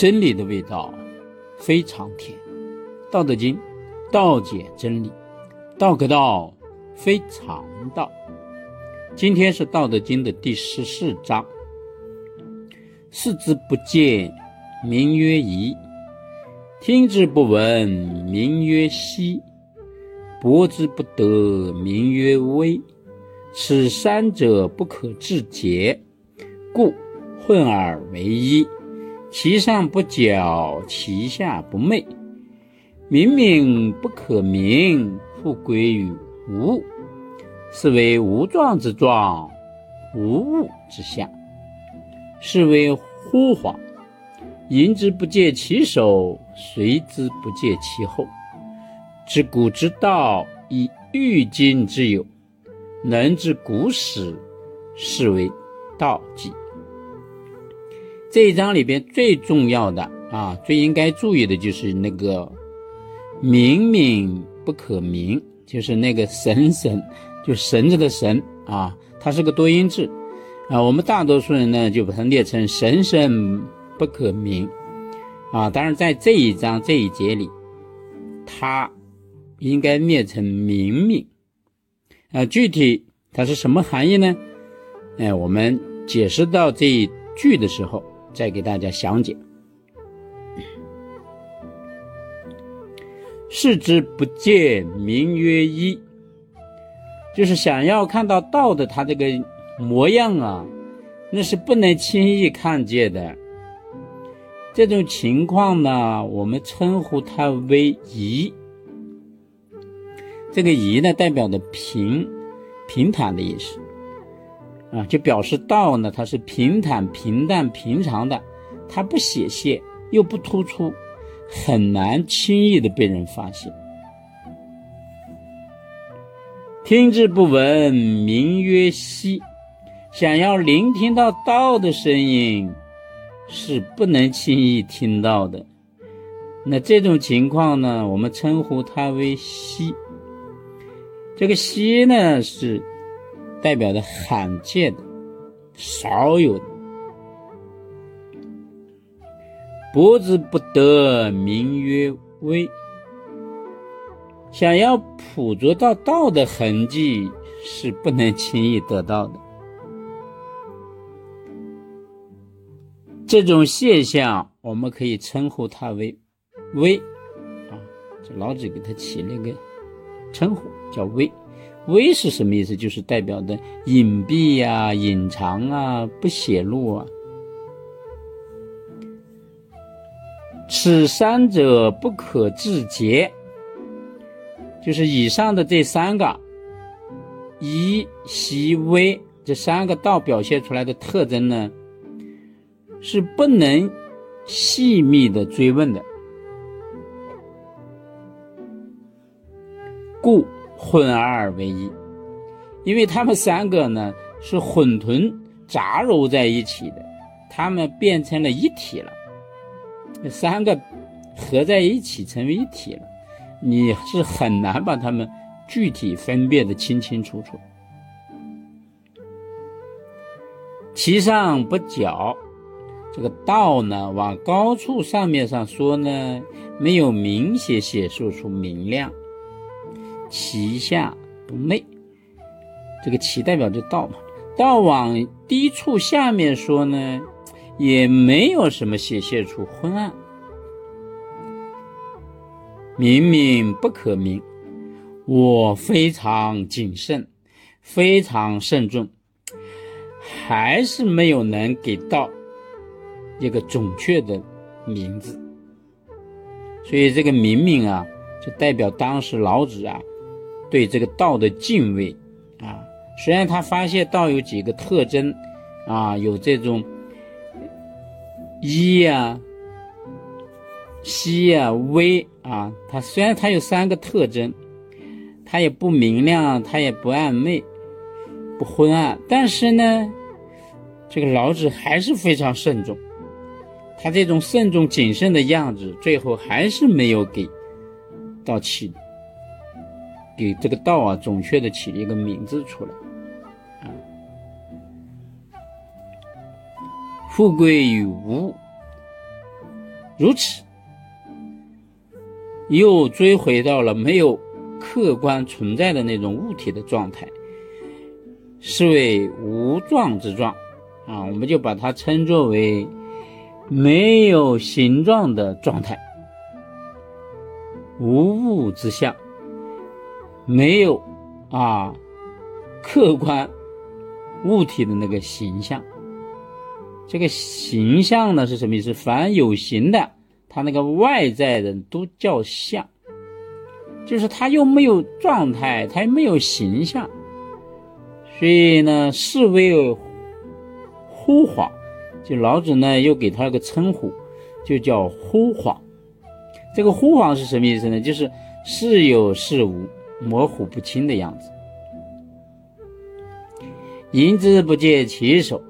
真理的味道非常甜。《道德经》道解真理，道可道非常道。今天是《道德经》的第十四章。视之不见，名曰夷；听之不闻，名曰希；博之不得，名曰微。此三者不可致诘，故混而为一。其上不矫，其下不昧。明明不可名，复归于无。是为无状之状，无物之象。是为惚恍。迎之不见其首，随之不见其后。知古之道，以欲今之有。能知古始，是为道纪。这一章里边最重要的啊，最应该注意的就是那个“明明不可名”，就是那个“神神”，就神子的“神”啊，它是个多音字啊。我们大多数人呢，就把它列成“神神不可名”啊。当然，在这一章这一节里，它应该列成“明明”。啊，具体它是什么含义呢？哎，我们解释到这一句的时候，再给大家详解。视之不见，名曰一。就是想要看到道的它这个模样啊，那是不能轻易看见的。这种情况呢，我们称呼它为夷。这个“夷”呢，代表的平、平坦的意思，啊，就表示道呢，它是平坦、平淡、平常的，它不显现又不突出，很难轻易的被人发现。听之不闻，名曰希。想要聆听到道的声音，是不能轻易听到的。那这种情况呢，我们称呼它为希。这个“希”呢，是代表的罕见的、少有的。博之不得，名曰微。想要捕捉到道的痕迹，是不能轻易得到的。这种现象，我们可以称呼它为“微”啊。这老子给他起了个称呼。叫微，微是什么意思？就是代表的隐蔽呀、隐藏啊、不显露啊。此三者不可致诘，就是以上的这三个，一、习、微这三个道表现出来的特征呢，是不能细密的追问的，故。混二为一，因为他们三个呢是混沌杂糅在一起的，他们变成了一体了。三个合在一起成为一体了，你是很难把他们具体分辨的清清楚楚。其上不矫，这个道呢往高处上面上说呢，没有明显显示出明亮。其下不昧，这个“其”代表着道嘛。道往低处下面说呢，也没有什么显现出昏暗。明明不可明，我非常谨慎，非常慎重，还是没有能给到一个准确的名字。所以这个明明啊，就代表当时老子啊。对这个道的敬畏，啊，虽然他发现道有几个特征，啊，有这种一呀、西呀、微啊，他虽然他有三个特征，他也不明亮，他也不暗昧，不昏暗，但是呢，这个老子还是非常慎重，他这种慎重谨慎的样子，最后还是没有给道起。给这个道啊，准确的起了一个名字出来，啊，富贵与无，如此，又追回到了没有客观存在的那种物体的状态，是为无状之状。啊，我们就把它称作为没有形状的状态，无物之相，没有啊客观物体的那个形象。这个形象呢是什么意思？凡有形的，它那个外在的都叫相，就是它又没有状态，它又没有形象，所以呢，是为忽恍。就老子呢又给他个称呼，就叫忽恍。这个忽恍是什么意思呢？就是是有是无，模糊不清的样子。迎之不见其首。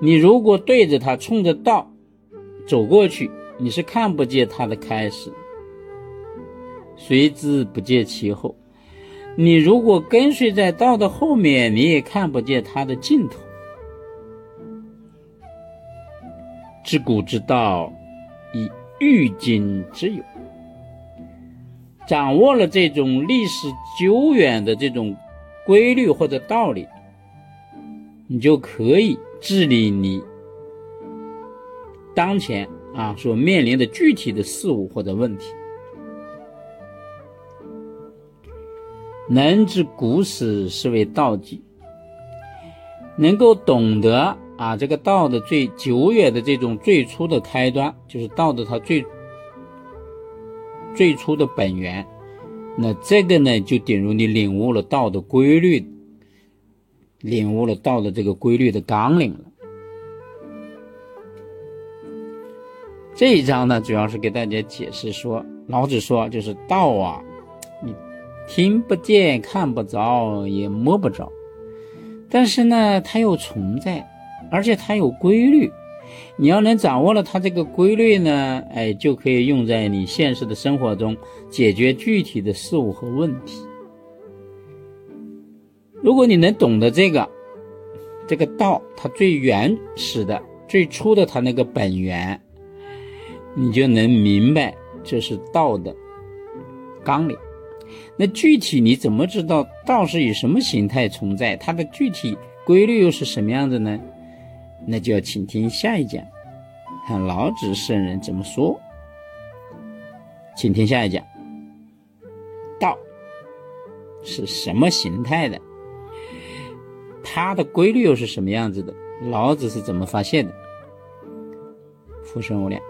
你如果对着它冲着道走过去，你是看不见它的开始，随之不见其后。你如果跟随在道的后面，你也看不见它的尽头。知古之道，以欲今之有。掌握了这种历史久远的这种规律或者道理，你就可以。治理你当前啊所面临的具体的事物或者问题，能知古史是为道纪，能够懂得啊这个道的最久远的这种最初的开端，就是道的它最最初的本源，那这个呢就等于你领悟了道的规律。领悟了道的这个规律的纲领了。这一章呢，主要是给大家解释说，老子说就是道啊，你听不见、看不着、也摸不着，但是呢，它又存在，而且它有规律。你要能掌握了它这个规律呢，哎，就可以用在你现实的生活中，解决具体的事物和问题。如果你能懂得这个，这个道它最原始的、最初的它那个本源，你就能明白这是道的纲领。那具体你怎么知道道是以什么形态存在？它的具体规律又是什么样子呢？那就要请听下一讲，看老子圣人怎么说。请听下一讲，道是什么形态的？它的规律又是什么样子的？老子是怎么发现的？浮生无量。